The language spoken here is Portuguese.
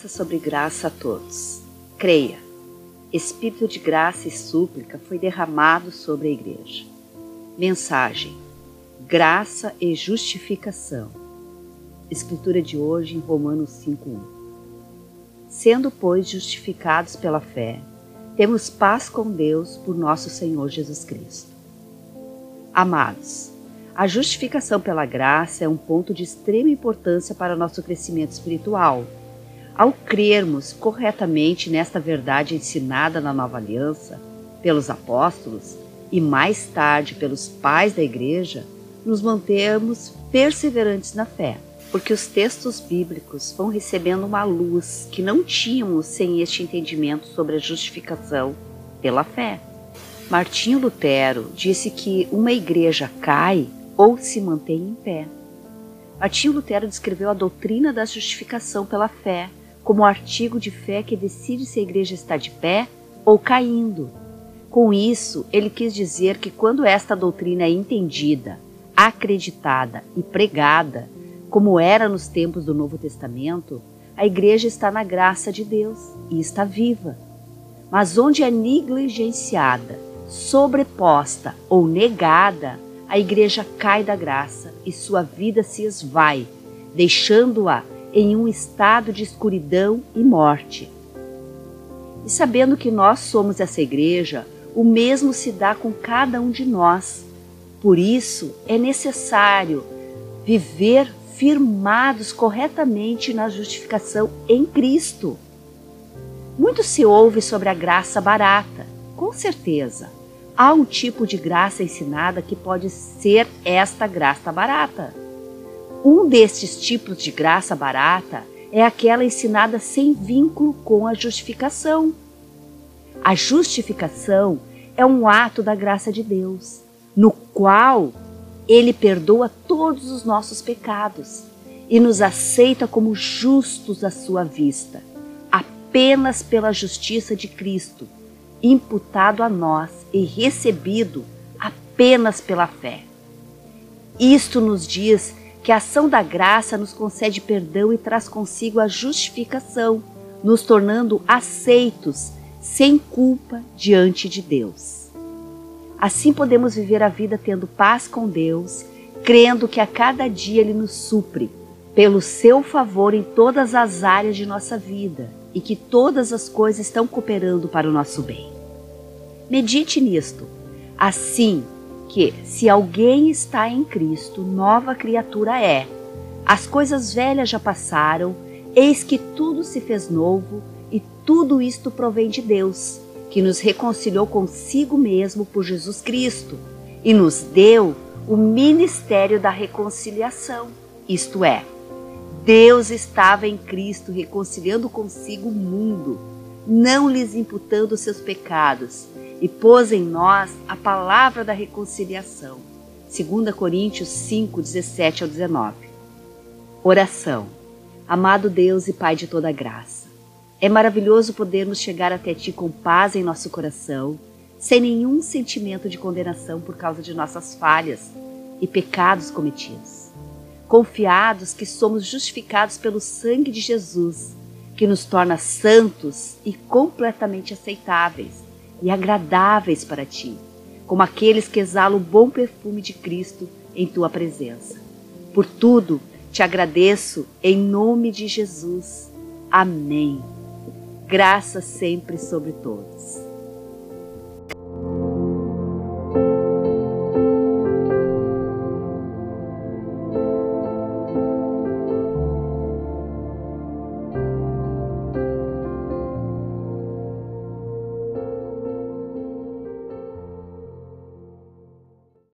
Graça sobre graça a todos. Creia, Espírito de graça e súplica foi derramado sobre a Igreja. Mensagem: Graça e justificação. Escritura de hoje em Romanos 5:1. Sendo, pois, justificados pela fé, temos paz com Deus por nosso Senhor Jesus Cristo. Amados, a justificação pela graça é um ponto de extrema importância para nosso crescimento espiritual ao crermos corretamente nesta verdade ensinada na Nova Aliança pelos apóstolos e mais tarde pelos pais da Igreja, nos mantemos perseverantes na fé, porque os textos bíblicos vão recebendo uma luz que não tínhamos sem este entendimento sobre a justificação pela fé. Martinho Lutero disse que uma igreja cai ou se mantém em pé. Martinho Lutero descreveu a doutrina da justificação pela fé como artigo de fé que decide se a igreja está de pé ou caindo. Com isso, ele quis dizer que quando esta doutrina é entendida, acreditada e pregada, como era nos tempos do Novo Testamento, a igreja está na graça de Deus e está viva. Mas onde é negligenciada, sobreposta ou negada, a igreja cai da graça e sua vida se esvai, deixando-a em um estado de escuridão e morte. E sabendo que nós somos essa igreja, o mesmo se dá com cada um de nós. Por isso é necessário viver firmados corretamente na justificação em Cristo. Muito se ouve sobre a graça barata. Com certeza, há um tipo de graça ensinada que pode ser esta graça barata. Um destes tipos de graça barata é aquela ensinada sem vínculo com a justificação. A justificação é um ato da graça de Deus, no qual ele perdoa todos os nossos pecados e nos aceita como justos à sua vista, apenas pela justiça de Cristo, imputado a nós e recebido apenas pela fé. Isto nos diz que a ação da graça nos concede perdão e traz consigo a justificação, nos tornando aceitos, sem culpa diante de Deus. Assim podemos viver a vida tendo paz com Deus, crendo que a cada dia Ele nos supre, pelo seu favor em todas as áreas de nossa vida e que todas as coisas estão cooperando para o nosso bem. Medite nisto. Assim, que, se alguém está em Cristo, nova criatura é. As coisas velhas já passaram, eis que tudo se fez novo, e tudo isto provém de Deus, que nos reconciliou consigo mesmo por Jesus Cristo e nos deu o ministério da reconciliação. Isto é, Deus estava em Cristo reconciliando consigo o mundo, não lhes imputando seus pecados e pôs em nós a palavra da reconciliação. 2 Coríntios 5, 17 ao 19. Oração. Amado Deus e Pai de toda graça, é maravilhoso podermos chegar até Ti com paz em nosso coração, sem nenhum sentimento de condenação por causa de nossas falhas e pecados cometidos. Confiados que somos justificados pelo sangue de Jesus, que nos torna santos e completamente aceitáveis e agradáveis para ti, como aqueles que exalam o bom perfume de Cristo em tua presença. Por tudo, te agradeço em nome de Jesus. Amém. Graça sempre sobre todos.